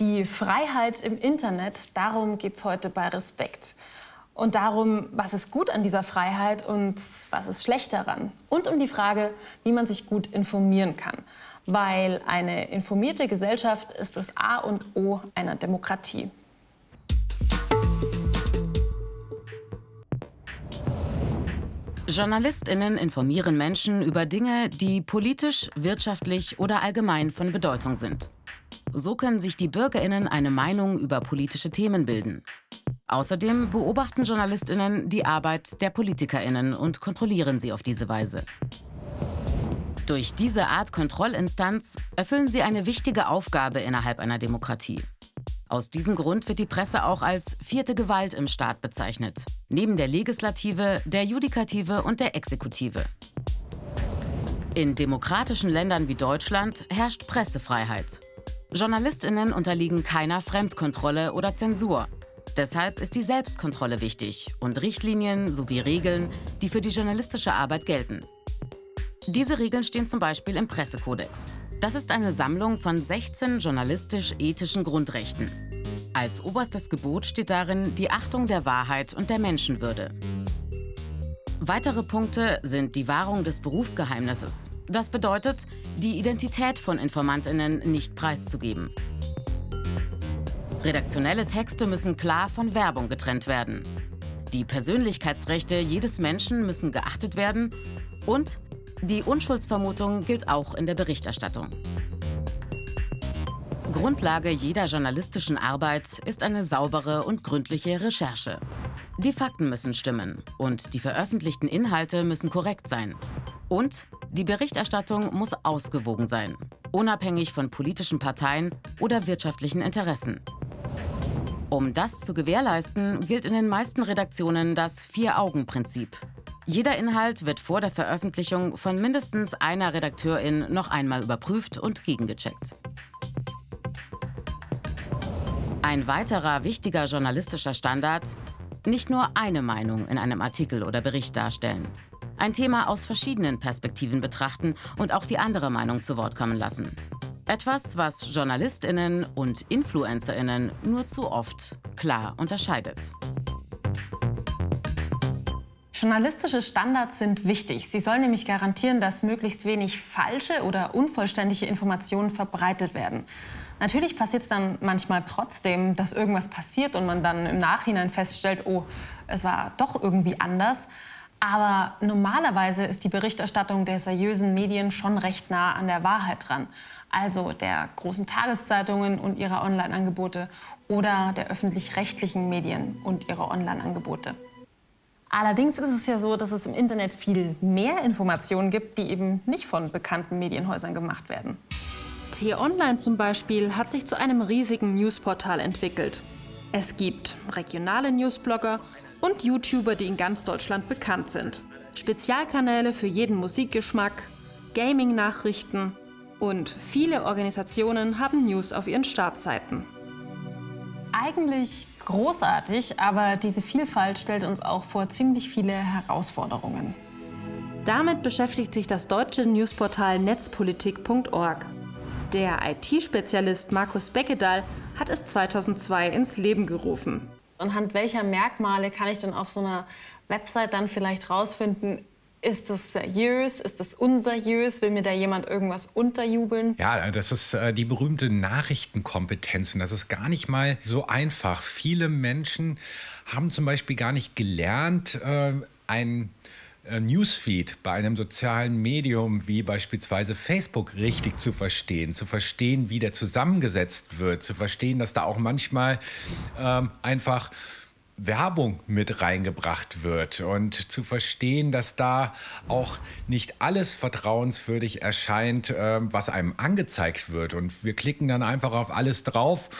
Die Freiheit im Internet, darum geht es heute bei Respekt. Und darum, was ist gut an dieser Freiheit und was ist schlecht daran. Und um die Frage, wie man sich gut informieren kann. Weil eine informierte Gesellschaft ist das A und O einer Demokratie. Journalistinnen informieren Menschen über Dinge, die politisch, wirtschaftlich oder allgemein von Bedeutung sind. So können sich die Bürgerinnen eine Meinung über politische Themen bilden. Außerdem beobachten Journalistinnen die Arbeit der Politikerinnen und kontrollieren sie auf diese Weise. Durch diese Art Kontrollinstanz erfüllen sie eine wichtige Aufgabe innerhalb einer Demokratie. Aus diesem Grund wird die Presse auch als vierte Gewalt im Staat bezeichnet, neben der Legislative, der Judikative und der Exekutive. In demokratischen Ländern wie Deutschland herrscht Pressefreiheit. Journalistinnen unterliegen keiner Fremdkontrolle oder Zensur. Deshalb ist die Selbstkontrolle wichtig und Richtlinien sowie Regeln, die für die journalistische Arbeit gelten. Diese Regeln stehen zum Beispiel im Pressekodex. Das ist eine Sammlung von 16 journalistisch-ethischen Grundrechten. Als oberstes Gebot steht darin die Achtung der Wahrheit und der Menschenwürde. Weitere Punkte sind die Wahrung des Berufsgeheimnisses. Das bedeutet, die Identität von Informantinnen nicht preiszugeben. Redaktionelle Texte müssen klar von Werbung getrennt werden. Die Persönlichkeitsrechte jedes Menschen müssen geachtet werden und die Unschuldsvermutung gilt auch in der Berichterstattung. Grundlage jeder journalistischen Arbeit ist eine saubere und gründliche Recherche. Die Fakten müssen stimmen und die veröffentlichten Inhalte müssen korrekt sein. Und die Berichterstattung muss ausgewogen sein, unabhängig von politischen Parteien oder wirtschaftlichen Interessen. Um das zu gewährleisten, gilt in den meisten Redaktionen das Vier-Augen-Prinzip. Jeder Inhalt wird vor der Veröffentlichung von mindestens einer Redakteurin noch einmal überprüft und gegengecheckt. Ein weiterer wichtiger journalistischer Standard, nicht nur eine Meinung in einem Artikel oder Bericht darstellen. Ein Thema aus verschiedenen Perspektiven betrachten und auch die andere Meinung zu Wort kommen lassen. Etwas, was Journalistinnen und Influencerinnen nur zu oft klar unterscheidet. Journalistische Standards sind wichtig. Sie sollen nämlich garantieren, dass möglichst wenig falsche oder unvollständige Informationen verbreitet werden. Natürlich passiert es dann manchmal trotzdem, dass irgendwas passiert und man dann im Nachhinein feststellt, oh, es war doch irgendwie anders. Aber normalerweise ist die Berichterstattung der seriösen Medien schon recht nah an der Wahrheit dran. Also der großen Tageszeitungen und ihrer Online-Angebote oder der öffentlich-rechtlichen Medien und ihrer Online-Angebote. Allerdings ist es ja so, dass es im Internet viel mehr Informationen gibt, die eben nicht von bekannten Medienhäusern gemacht werden. T-Online zum Beispiel hat sich zu einem riesigen Newsportal entwickelt. Es gibt regionale Newsblogger und YouTuber, die in ganz Deutschland bekannt sind. Spezialkanäle für jeden Musikgeschmack, Gaming-Nachrichten und viele Organisationen haben News auf ihren Startseiten. Eigentlich großartig, aber diese Vielfalt stellt uns auch vor ziemlich viele Herausforderungen. Damit beschäftigt sich das deutsche Newsportal netzpolitik.org. Der IT-Spezialist Markus Beckedahl hat es 2002 ins Leben gerufen. Anhand welcher Merkmale kann ich denn auf so einer Website dann vielleicht rausfinden, ist das seriös? Ist das unseriös? Will mir da jemand irgendwas unterjubeln? Ja, das ist äh, die berühmte Nachrichtenkompetenz. Und das ist gar nicht mal so einfach. Viele Menschen haben zum Beispiel gar nicht gelernt, äh, ein Newsfeed bei einem sozialen Medium wie beispielsweise Facebook richtig zu verstehen, zu verstehen, wie der zusammengesetzt wird, zu verstehen, dass da auch manchmal ähm, einfach Werbung mit reingebracht wird und zu verstehen, dass da auch nicht alles vertrauenswürdig erscheint, ähm, was einem angezeigt wird. Und wir klicken dann einfach auf alles drauf,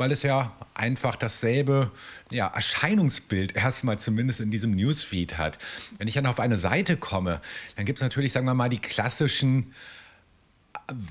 weil es ja einfach dasselbe ja, Erscheinungsbild erstmal zumindest in diesem Newsfeed hat. Wenn ich dann auf eine Seite komme, dann gibt es natürlich, sagen wir mal, die klassischen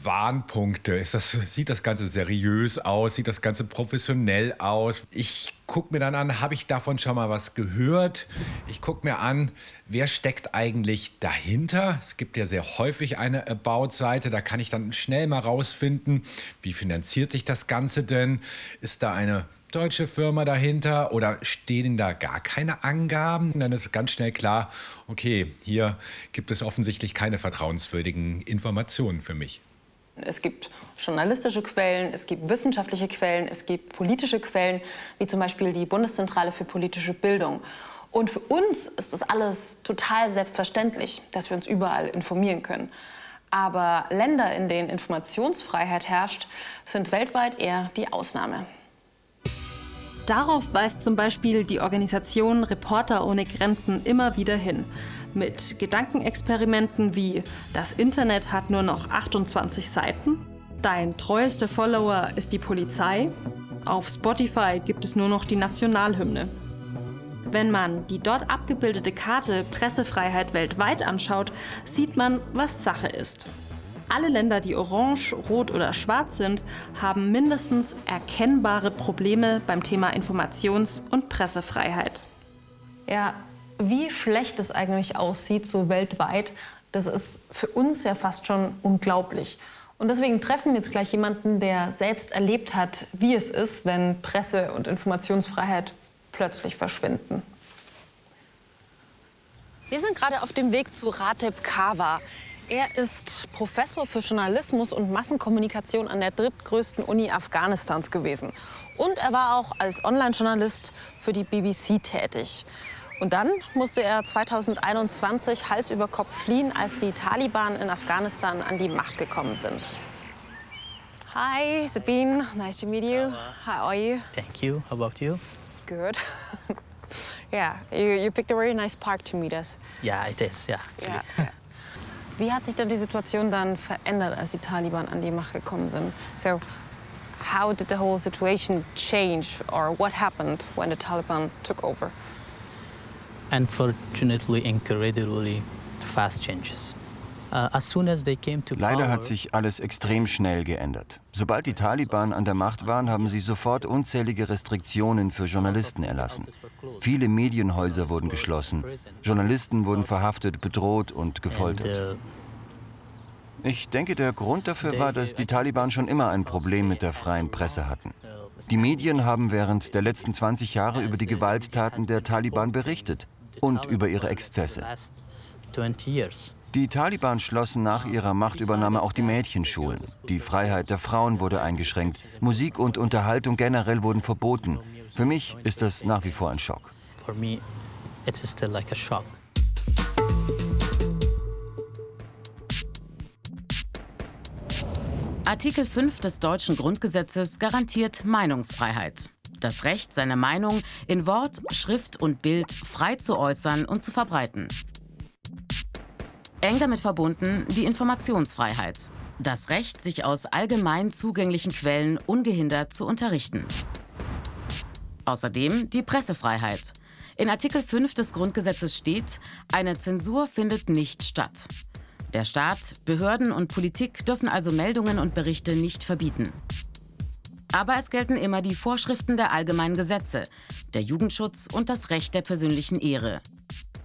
Warnpunkte. Ist das, sieht das Ganze seriös aus? Sieht das Ganze professionell aus? Ich gucke mir dann an, habe ich davon schon mal was gehört? Ich gucke mir an, wer steckt eigentlich dahinter? Es gibt ja sehr häufig eine About-Seite, da kann ich dann schnell mal rausfinden, wie finanziert sich das Ganze denn? Ist da eine deutsche Firma dahinter oder stehen da gar keine Angaben? Dann ist ganz schnell klar, okay, hier gibt es offensichtlich keine vertrauenswürdigen Informationen für mich. Es gibt journalistische Quellen, es gibt wissenschaftliche Quellen, es gibt politische Quellen, wie zum Beispiel die Bundeszentrale für politische Bildung. Und für uns ist das alles total selbstverständlich, dass wir uns überall informieren können. Aber Länder, in denen Informationsfreiheit herrscht, sind weltweit eher die Ausnahme. Darauf weist zum Beispiel die Organisation Reporter ohne Grenzen immer wieder hin. Mit Gedankenexperimenten wie das Internet hat nur noch 28 Seiten, dein treuester Follower ist die Polizei, auf Spotify gibt es nur noch die Nationalhymne. Wenn man die dort abgebildete Karte Pressefreiheit weltweit anschaut, sieht man, was Sache ist. Alle Länder, die orange, rot oder schwarz sind, haben mindestens erkennbare Probleme beim Thema Informations- und Pressefreiheit. Ja, wie schlecht es eigentlich aussieht, so weltweit, das ist für uns ja fast schon unglaublich. Und deswegen treffen wir jetzt gleich jemanden, der selbst erlebt hat, wie es ist, wenn Presse- und Informationsfreiheit plötzlich verschwinden. Wir sind gerade auf dem Weg zu Rateb Kawa. Er ist Professor für Journalismus und Massenkommunikation an der drittgrößten Uni Afghanistans gewesen. Und er war auch als Online-Journalist für die BBC tätig. Und dann musste er 2021 Hals über Kopf fliehen, als die Taliban in Afghanistan an die Macht gekommen sind. Hi, Sabine. Nice to meet you. How are you? Thank you. How about you? Good. yeah, you, you picked a very nice park to meet us. Yeah, it is. Yeah. Ja. Wie hat sich denn die Situation dann verändert, als die Taliban an die Macht gekommen sind? So, how did the whole situation change, or what happened when the Taliban took over? Unfortunately, incredibly fast changes. Leider power, hat sich alles extrem schnell geändert. Sobald die Taliban an der Macht waren, haben sie sofort unzählige Restriktionen für Journalisten erlassen. Viele Medienhäuser wurden geschlossen. Journalisten wurden verhaftet, bedroht und gefoltert. uh, Ich denke, der Grund dafür war, dass die Taliban schon immer ein Problem mit der freien Presse hatten. Die Medien haben während der letzten 20 Jahre über die Gewalttaten der Taliban berichtet und über ihre Exzesse. last 20 years. Die Taliban schlossen nach ihrer Machtübernahme auch die Mädchenschulen. Die Freiheit der Frauen wurde eingeschränkt. Musik und Unterhaltung generell wurden verboten. Für mich ist das nach wie vor ein Schock. Artikel 5 des deutschen Grundgesetzes garantiert Meinungsfreiheit. Das Recht, seine Meinung in Wort, Schrift und Bild frei zu äußern und zu verbreiten. Eng damit verbunden die Informationsfreiheit. Das Recht, sich aus allgemein zugänglichen Quellen ungehindert zu unterrichten. Außerdem die Pressefreiheit. In Artikel 5 des Grundgesetzes steht, eine Zensur findet nicht statt. Der Staat, Behörden und Politik dürfen also Meldungen und Berichte nicht verbieten. Aber es gelten immer die Vorschriften der allgemeinen Gesetze, der Jugendschutz und das Recht der persönlichen Ehre.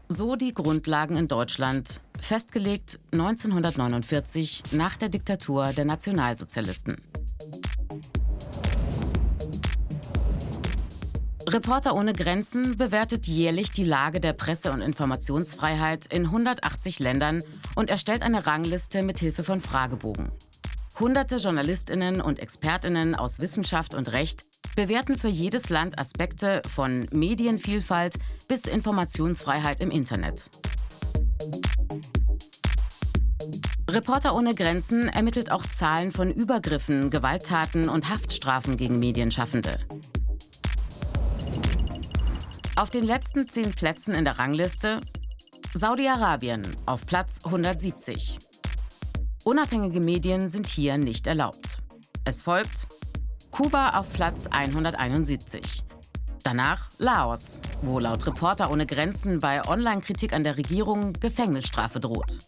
So die Grundlagen in Deutschland, festgelegt 1949 nach der Diktatur der Nationalsozialisten. Reporter ohne Grenzen bewertet jährlich die Lage der Presse- und Informationsfreiheit in 180 Ländern und erstellt eine Rangliste mit Hilfe von Fragebogen. Hunderte Journalistinnen und Expertinnen aus Wissenschaft und Recht bewerten für jedes Land Aspekte von Medienvielfalt bis Informationsfreiheit im Internet. Reporter ohne Grenzen ermittelt auch Zahlen von Übergriffen, Gewalttaten und Haftstrafen gegen Medienschaffende. Auf den letzten zehn Plätzen in der Rangliste Saudi-Arabien auf Platz 170. Unabhängige Medien sind hier nicht erlaubt. Es folgt Kuba auf Platz 171. Danach Laos, wo laut Reporter ohne Grenzen bei Online-Kritik an der Regierung Gefängnisstrafe droht.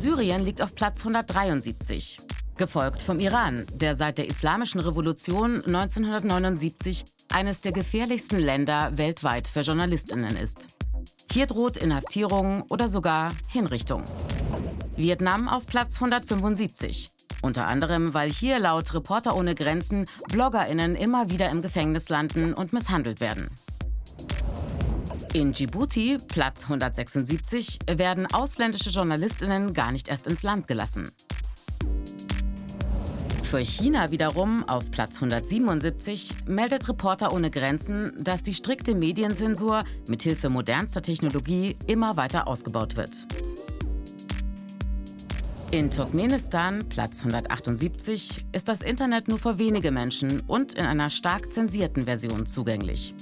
Syrien liegt auf Platz 173, gefolgt vom Iran, der seit der Islamischen Revolution 1979 eines der gefährlichsten Länder weltweit für Journalistinnen ist. Hier droht Inhaftierung oder sogar Hinrichtung. Vietnam auf Platz 175. Unter anderem, weil hier laut Reporter ohne Grenzen Bloggerinnen immer wieder im Gefängnis landen und misshandelt werden. In Djibouti, Platz 176, werden ausländische Journalistinnen gar nicht erst ins Land gelassen. Für China wiederum auf Platz 177 meldet Reporter ohne Grenzen, dass die strikte Medienzensur mithilfe modernster Technologie immer weiter ausgebaut wird. In Turkmenistan, Platz 178, ist das Internet nur für wenige Menschen und in einer stark zensierten Version zugänglich.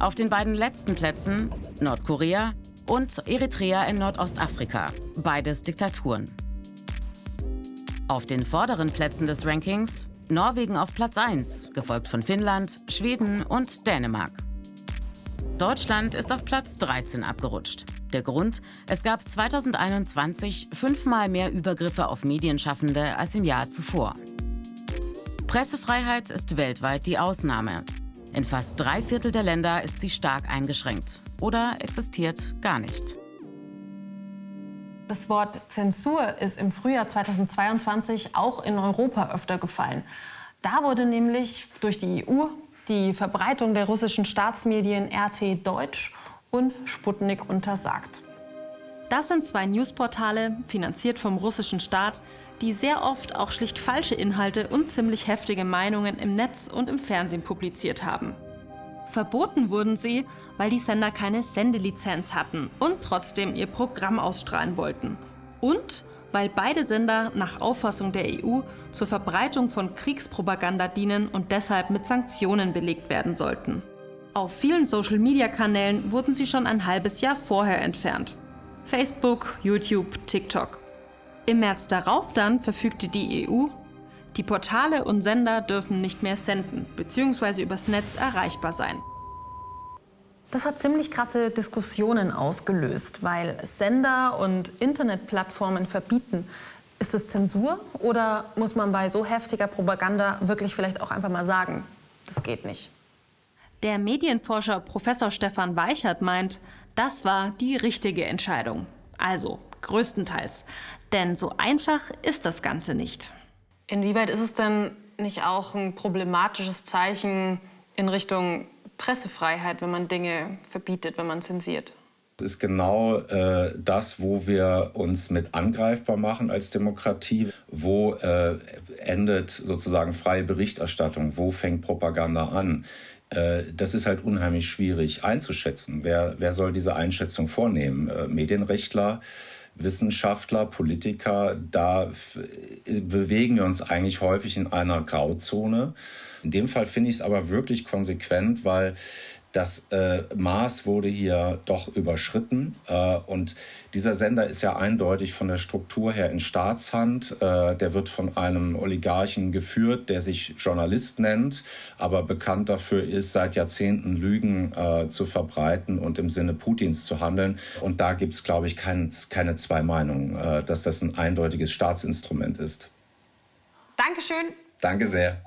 Auf den beiden letzten Plätzen Nordkorea und Eritrea in Nordostafrika, beides Diktaturen. Auf den vorderen Plätzen des Rankings Norwegen auf Platz 1, gefolgt von Finnland, Schweden und Dänemark. Deutschland ist auf Platz 13 abgerutscht. Der Grund, es gab 2021 fünfmal mehr Übergriffe auf Medienschaffende als im Jahr zuvor. Pressefreiheit ist weltweit die Ausnahme. In fast drei Viertel der Länder ist sie stark eingeschränkt oder existiert gar nicht. Das Wort Zensur ist im Frühjahr 2022 auch in Europa öfter gefallen. Da wurde nämlich durch die EU die Verbreitung der russischen Staatsmedien RT Deutsch und Sputnik untersagt. Das sind zwei Newsportale, finanziert vom russischen Staat, die sehr oft auch schlicht falsche Inhalte und ziemlich heftige Meinungen im Netz und im Fernsehen publiziert haben. Verboten wurden sie, weil die Sender keine Sendelizenz hatten und trotzdem ihr Programm ausstrahlen wollten. Und weil beide Sender nach Auffassung der EU zur Verbreitung von Kriegspropaganda dienen und deshalb mit Sanktionen belegt werden sollten. Auf vielen Social-Media-Kanälen wurden sie schon ein halbes Jahr vorher entfernt. Facebook, YouTube, TikTok. Im März darauf dann verfügte die EU, die Portale und Sender dürfen nicht mehr senden bzw. übers Netz erreichbar sein. Das hat ziemlich krasse Diskussionen ausgelöst, weil Sender und Internetplattformen verbieten. Ist es Zensur oder muss man bei so heftiger Propaganda wirklich vielleicht auch einfach mal sagen, das geht nicht? Der Medienforscher Professor Stefan Weichert meint, das war die richtige Entscheidung. Also größtenteils. Denn so einfach ist das Ganze nicht. Inwieweit ist es denn nicht auch ein problematisches Zeichen in Richtung Pressefreiheit, wenn man Dinge verbietet, wenn man zensiert? Das ist genau äh, das, wo wir uns mit angreifbar machen als Demokratie. Wo äh, endet sozusagen freie Berichterstattung? Wo fängt Propaganda an? Äh, das ist halt unheimlich schwierig einzuschätzen. Wer, wer soll diese Einschätzung vornehmen? Äh, Medienrechtler? Wissenschaftler, Politiker, da bewegen wir uns eigentlich häufig in einer Grauzone. In dem Fall finde ich es aber wirklich konsequent, weil das äh, Maß wurde hier doch überschritten. Äh, und dieser Sender ist ja eindeutig von der Struktur her in Staatshand. Äh, der wird von einem Oligarchen geführt, der sich Journalist nennt, aber bekannt dafür ist, seit Jahrzehnten Lügen äh, zu verbreiten und im Sinne Putins zu handeln. Und da gibt es, glaube ich, kein, keine zwei Meinungen, äh, dass das ein eindeutiges Staatsinstrument ist. Dankeschön. Danke sehr.